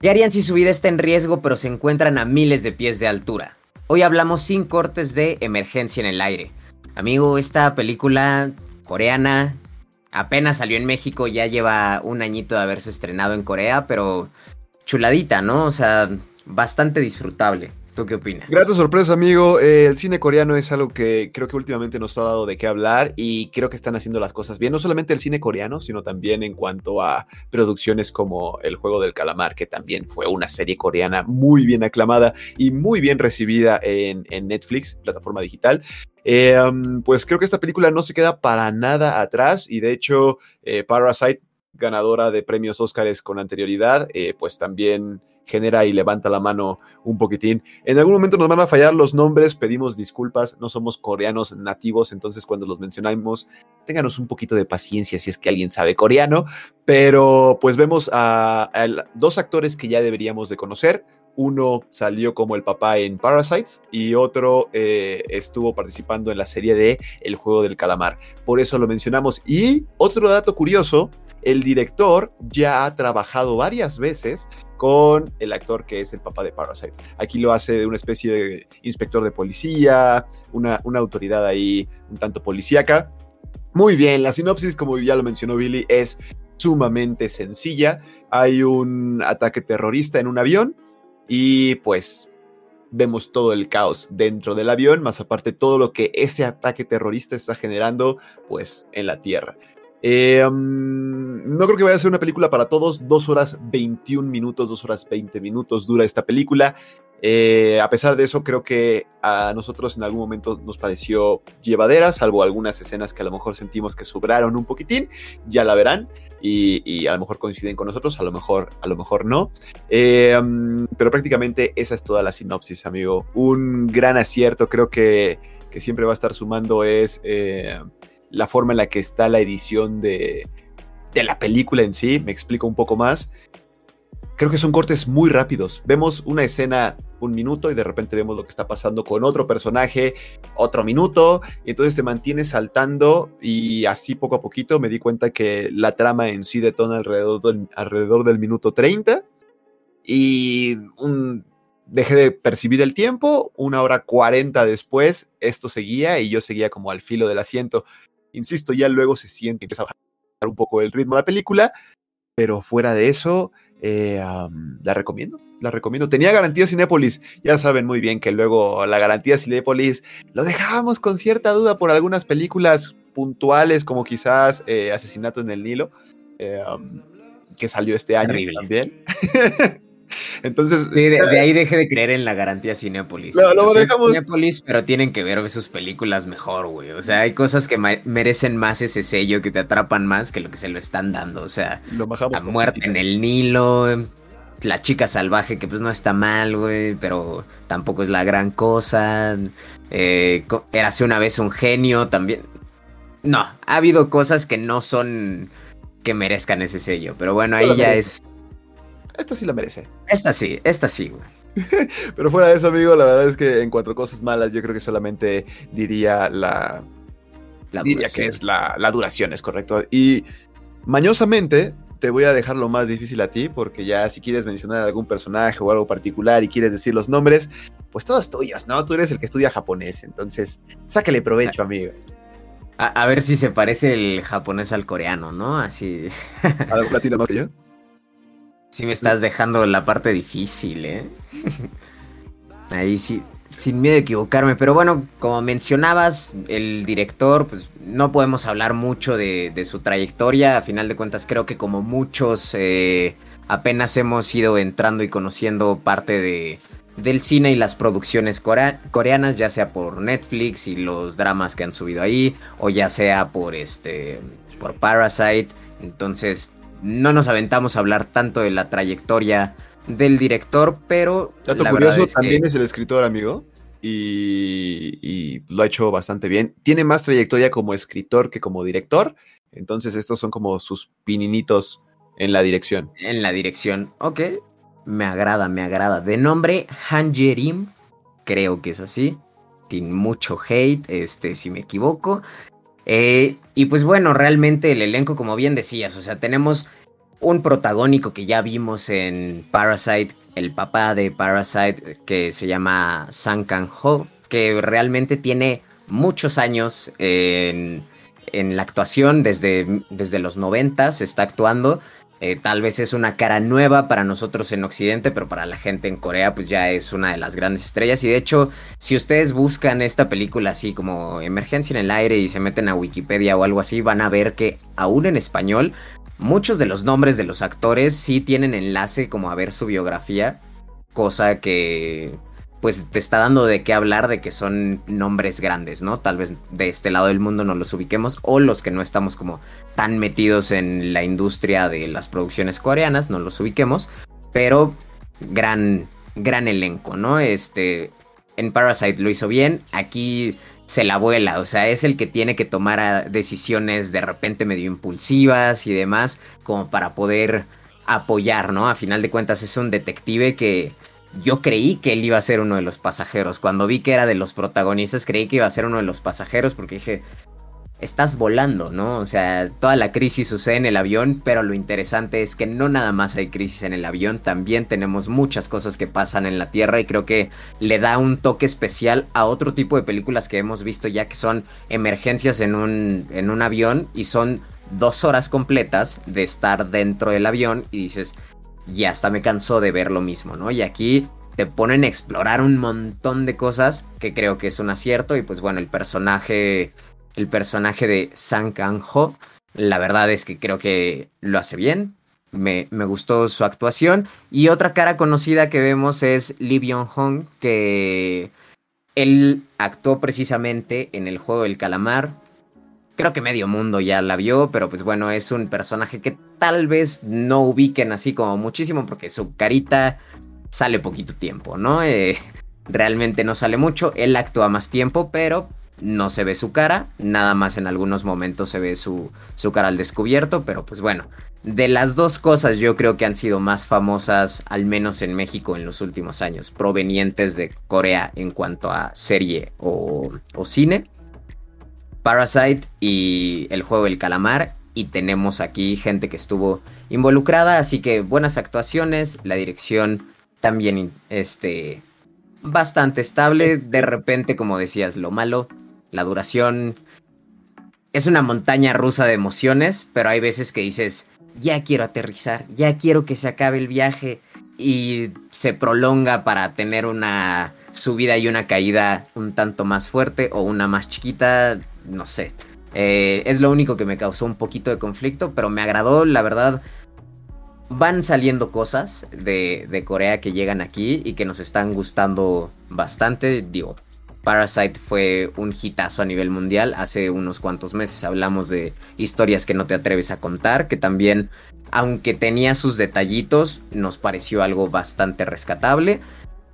¿Qué harían si su vida está en riesgo pero se encuentran a miles de pies de altura? Hoy hablamos sin cortes de emergencia en el aire. Amigo, esta película coreana apenas salió en México, ya lleva un añito de haberse estrenado en Corea, pero chuladita, ¿no? O sea, bastante disfrutable. ¿Tú qué opinas? Grata sorpresa, amigo. Eh, el cine coreano es algo que creo que últimamente nos ha dado de qué hablar y creo que están haciendo las cosas bien. No solamente el cine coreano, sino también en cuanto a producciones como El Juego del Calamar, que también fue una serie coreana muy bien aclamada y muy bien recibida en, Netflix, plataforma digital. Eh, um, pues creo que esta película no se queda para nada atrás y de hecho eh, Parasite, ganadora de premios Óscares con anterioridad, pues también genera y levanta la mano un poquitín. En algún momento nos van a fallar los nombres, pedimos disculpas, no somos coreanos nativos, entonces cuando los mencionamos, ténganos un poquito de paciencia si es que alguien sabe coreano, pero pues vemos a, dos actores que ya deberíamos de conocer. Uno salió como el papá en Parasites y otro eh, estuvo participando en la serie de El juego del calamar. Por eso lo mencionamos. Y otro dato curioso, el director ya ha trabajado varias veces con el actor que es el papá de Parasite. Aquí lo hace de una especie de inspector de policía, una, una autoridad ahí un tanto policíaca. Muy bien, la sinopsis, como ya lo mencionó Billy, es sumamente sencilla. Hay un ataque terrorista en un avión y pues vemos todo el caos dentro del avión, más aparte todo lo que ese ataque terrorista está generando pues en la tierra. Eh, no creo que vaya a ser una película para todos. Dos horas 21 minutos, dos horas 20 minutos dura esta película. Eh, a pesar de eso, creo que a nosotros en algún momento nos pareció llevadera, salvo algunas escenas que a lo mejor sentimos que sobraron un poquitín. Ya la verán. Y, a lo mejor coinciden con nosotros, a lo mejor, a lo mejor no. Eh, pero prácticamente esa es toda la sinopsis, amigo. Un gran acierto, creo que, que siempre va a estar sumando es la forma en la que está la edición de, de la película en sí, me explico un poco más. Creo que son cortes muy rápidos. Vemos una escena un minuto y de repente vemos lo que está pasando con otro personaje, otro minuto, y entonces te mantienes saltando y así poco a poquito me di cuenta que la trama en sí detona alrededor del, alrededor del minuto 30 y dejé de percibir el tiempo, una hora 40 después esto seguía y yo seguía como al filo del asiento. Insisto, ya luego se siente, empieza a bajar un poco el ritmo de la película, pero fuera de eso, eh, la recomiendo, la recomiendo. Tenía garantía Cinépolis, ya saben muy bien que luego la garantía Cinépolis lo dejábamos con cierta duda por algunas películas puntuales, como quizás eh, Asesinato en el Nilo, eh, que salió este año también. Entonces. de, eh, ahí deje de creer en la garantía Cinepolis. No, Cinepolis, pero tienen que ver sus películas mejor, güey. O sea, hay cosas que merecen más ese sello, que te atrapan más que lo que se lo están dando. O sea, la muerte en el Nilo, la chica salvaje, que pues no está mal, güey, pero tampoco es la gran cosa. Eh, Érase una vez un genio también. No, ha habido cosas que no son que merezcan ese sello, pero bueno, ahí ya es esta sí la merece. Esta sí, esta sí, güey. Pero fuera de eso, amigo, la verdad es que en cuatro cosas malas, yo creo que solamente diría la. la diría que es la, la duración, es correcto. Y mañosamente, te voy a dejar lo más difícil a ti, porque ya si quieres mencionar algún personaje o algo particular y quieres decir los nombres, pues todos tuyos, ¿no? Tú eres el que estudia japonés, entonces sácale provecho, amigo. A, ver si se parece el japonés al coreano, ¿no? Así. ¿Algo latino más que yo? Sí me estás dejando la parte difícil, ¿eh? Ahí sí, sin miedo a equivocarme. Pero bueno, como mencionabas, el director, pues no podemos hablar mucho de, su trayectoria. A final de cuentas, creo que como muchos eh, apenas hemos ido entrando y conociendo parte de, del cine y las producciones coreanas, ya sea por Netflix y los dramas que han subido ahí, o ya sea por este por Parasite. Entonces, no nos aventamos a hablar tanto de la trayectoria del director, pero... Dato curioso, también es el escritor, amigo. Y, lo ha hecho bastante bien. Tiene más trayectoria como escritor que como director. Entonces estos son como sus pininitos en la dirección. En la dirección, ok. Me agrada, me agrada. De nombre Han Jerim, creo que es así. Sin mucho hate, este, si me equivoco. Eh, y pues bueno, realmente el elenco, como bien decías, o sea, tenemos un protagónico que ya vimos en Parasite, el papá de Parasite, que se llama Sang Kang-ho, que realmente tiene muchos años en, la actuación, desde, desde los noventas está actuando. Eh, tal vez es una cara nueva para nosotros en Occidente, pero para la gente en Corea pues ya es una de las grandes estrellas. Y de hecho, si ustedes buscan esta película así como Emergencia en el aire y se meten a Wikipedia o algo así, van a ver que aún en español muchos de los nombres de los actores sí tienen enlace como a ver su biografía, cosa que pues te está dando de qué hablar de que son nombres grandes, ¿no? Tal vez de este lado del mundo no los ubiquemos o los que no estamos como tan metidos en la industria de las producciones coreanas no los ubiquemos, pero gran gran elenco, ¿no? Este en Parasite lo hizo bien, aquí se la vuela, o sea, es el que tiene que tomar ah, decisiones de repente medio impulsivas y demás como para poder apoyar, ¿no? A final de cuentas es un detective que yo creí que él iba a ser uno de los pasajeros. Cuando vi que era de los protagonistas, creí que iba a ser uno de los pasajeros porque dije, estás volando, ¿no? O sea, toda la crisis sucede en el avión, pero lo interesante es que no nada más hay crisis en el avión, también tenemos muchas cosas que pasan en la Tierra y creo que le da un toque especial a otro tipo de películas que hemos visto ya que son emergencias en un, en un avión y son dos horas completas de estar dentro del avión y dices, y hasta me cansó de ver lo mismo, ¿no? Y aquí te ponen a explorar un montón de cosas que creo que es un acierto y pues bueno, el personaje el personaje de Sang Kang-ho, la verdad es que creo que lo hace bien. Me, me, gustó su actuación. Y otra cara conocida que vemos es Lee Byung-hong, que él actuó precisamente en el juego del calamar. Creo que medio mundo ya la vio, pero pues bueno, es un personaje que tal vez no ubiquen así como muchísimo porque su carita sale poquito tiempo, ¿no? Eh, realmente no sale mucho, él actúa más tiempo, pero no se ve su cara, nada más en algunos momentos se ve su, su cara al descubierto, pero pues bueno, de las dos cosas yo creo que han sido más famosas, al menos en México en los últimos años, provenientes de Corea en cuanto a serie o, o cine, Parasite y el juego del calamar. Y tenemos aquí gente que estuvo involucrada, así que buenas actuaciones, la dirección también este bastante estable, de repente como decías, lo malo, la duración. Es una montaña rusa de emociones, pero hay veces que dices, ya quiero aterrizar, ya quiero que se acabe el viaje y se prolonga para tener una subida y una caída un tanto más fuerte o una más chiquita, no sé. Eh, es lo único que me causó un poquito de conflicto, pero me agradó, la verdad. Van saliendo cosas de, de Corea que llegan aquí y que nos están gustando bastante. Digo, Parasite fue un hitazo a nivel mundial. Hace unos cuantos meses hablamos de historias que no te atreves a contar, que también, aunque tenía sus detallitos, nos pareció algo bastante rescatable.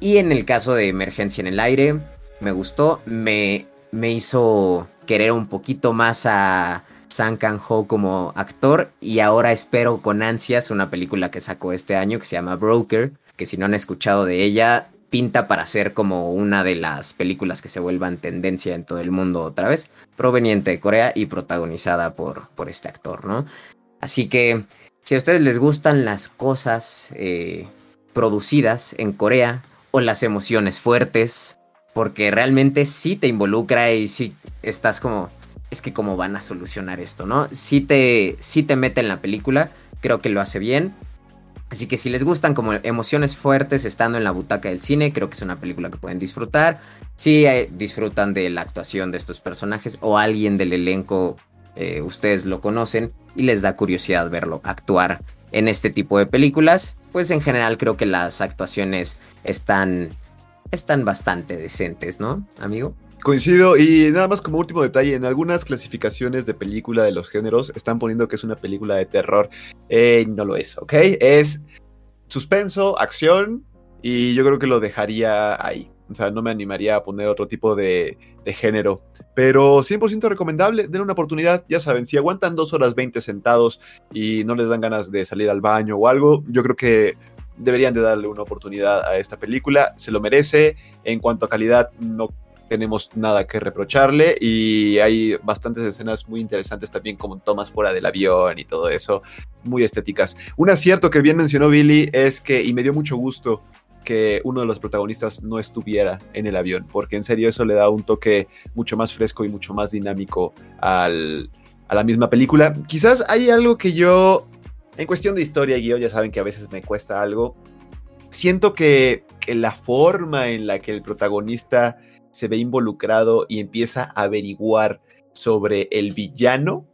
Y en el caso de Emergencia en el Aire, me gustó, me, me hizo querer un poquito más a Sang Kang-ho como actor y ahora espero con ansias una película que sacó este año que se llama Broker, que si no han escuchado de ella, pinta para ser como una de las películas que se vuelvan tendencia en todo el mundo otra vez, proveniente de Corea y protagonizada por, por este actor, ¿no? Así que si a ustedes les gustan las cosas eh, producidas en Corea o las emociones fuertes, porque realmente sí te involucra y sí estás como, es que cómo van a solucionar esto, ¿no? Sí te, sí te mete en la película, creo que lo hace bien. Así que si les gustan como emociones fuertes estando en la butaca del cine, creo que es una película que pueden disfrutar. Si eh, disfrutan de la actuación de estos personajes o alguien del elenco, eh, ustedes lo conocen y les da curiosidad verlo actuar en este tipo de películas, pues en general creo que las actuaciones están están bastante decentes, ¿no, amigo? Coincido y nada más como último detalle, en algunas clasificaciones de película de los géneros están poniendo que es una película de terror. Eh, no lo es, ¿ok? Es suspenso, acción y yo creo que lo dejaría ahí. O sea, no me animaría a poner otro tipo de, género. Pero 100% recomendable, den una oportunidad. Ya saben, si aguantan dos horas 20 sentados y no les dan ganas de salir al baño o algo, yo creo que deberían de darle una oportunidad a esta película, se lo merece, en cuanto a calidad no tenemos nada que reprocharle y hay bastantes escenas muy interesantes también como tomas fuera del avión y todo eso, muy estéticas. Un acierto que bien mencionó Billy es que, y me dio mucho gusto, que uno de los protagonistas no estuviera en el avión, porque en serio eso le da un toque mucho más fresco y mucho más dinámico al, a la misma película. Quizás hay algo que yo, en cuestión de historia y ya saben que a veces me cuesta algo, siento que la forma en la que el protagonista se ve involucrado y empieza a averiguar sobre el villano,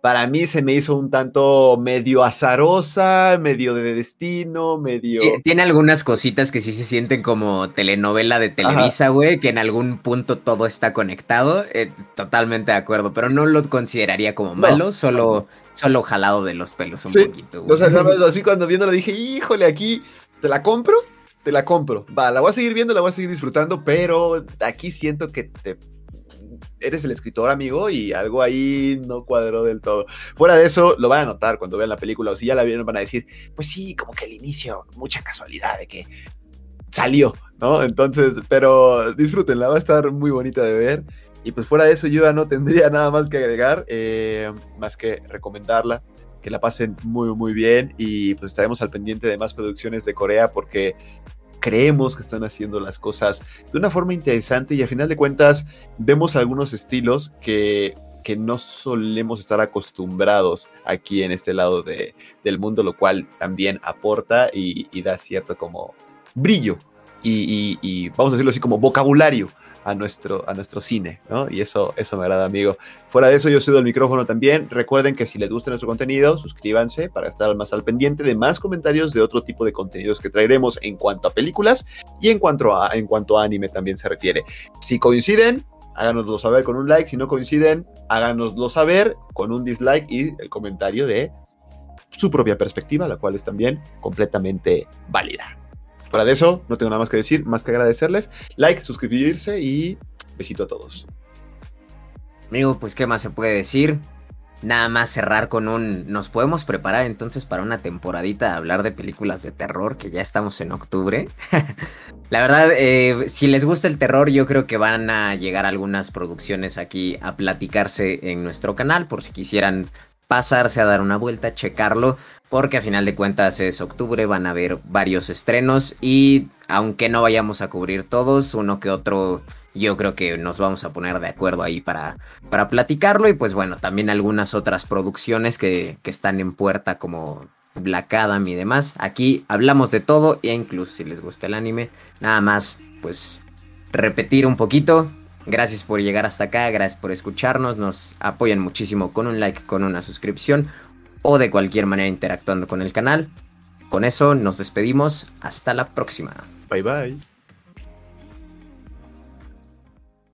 para mí se me hizo un tanto medio azarosa, medio de destino, medio... Tiene algunas cositas que sí se sienten como telenovela de Televisa, güey, que en algún punto todo está conectado. Eh, totalmente de acuerdo, pero no lo consideraría como malo, solo, solo jalado de los pelos un poquito. Güey. O sea, así cuando viéndolo dije, híjole, aquí, ¿te la compro? Te la compro. Va, la voy a seguir viendo, la voy a seguir disfrutando, pero aquí siento que te eres el escritor, amigo, y algo ahí no cuadró del todo. Fuera de eso, lo van a notar cuando vean la película, o si ya la vieron, van a decir, pues sí, como que el inicio, mucha casualidad de que salió, ¿no? Entonces, pero disfrútenla, va a estar muy bonita de ver. Y pues fuera de eso, yo ya no tendría nada más que agregar, eh, más que recomendarla, que la pasen muy, muy bien y pues estaremos al pendiente de más producciones de Corea porque creemos que están haciendo las cosas de una forma interesante y a final de cuentas vemos algunos estilos que, que no solemos estar acostumbrados aquí en este lado de, del mundo, lo cual también aporta y, da cierto como brillo y, y, vamos a decirlo así como vocabulario a nuestro, a nuestro cine, ¿no? Y eso, eso me agrada, amigo. Fuera de eso, yo cedo el micrófono también. Recuerden que si les gusta nuestro contenido, suscríbanse para estar más al pendiente de más comentarios de otro tipo de contenidos que traeremos en cuanto a películas y en cuanto a, en cuanto a anime también se refiere. Si coinciden, háganoslo saber con un like. Si no coinciden, háganoslo saber con un dislike y el comentario de su propia perspectiva, la cual es también completamente válida. Fuera de eso, no tengo nada más que decir, más que agradecerles. Like, suscribirse y besito a todos. Amigo, pues qué más se puede decir. Nada más cerrar con un... Nos podemos preparar entonces para una temporadita a hablar de películas de terror, que ya estamos en octubre. La verdad, eh, si les gusta el terror, yo creo que van a llegar algunas producciones aquí a platicarse en nuestro canal, por si quisieran pasarse a dar una vuelta, checarlo, porque a final de cuentas es octubre, van a haber varios estrenos y aunque no vayamos a cubrir todos, uno que otro yo creo que nos vamos a poner de acuerdo ahí para, para platicarlo y pues bueno, también algunas otras producciones que, que están en puerta como Black Adam y demás. Aquí hablamos de todo e incluso si les gusta el anime, nada más pues repetir un poquito, Gracias por llegar hasta acá, gracias por escucharnos, nos apoyan muchísimo con un like, con una suscripción o de cualquier manera interactuando con el canal. Con eso nos despedimos, hasta la próxima. Bye bye.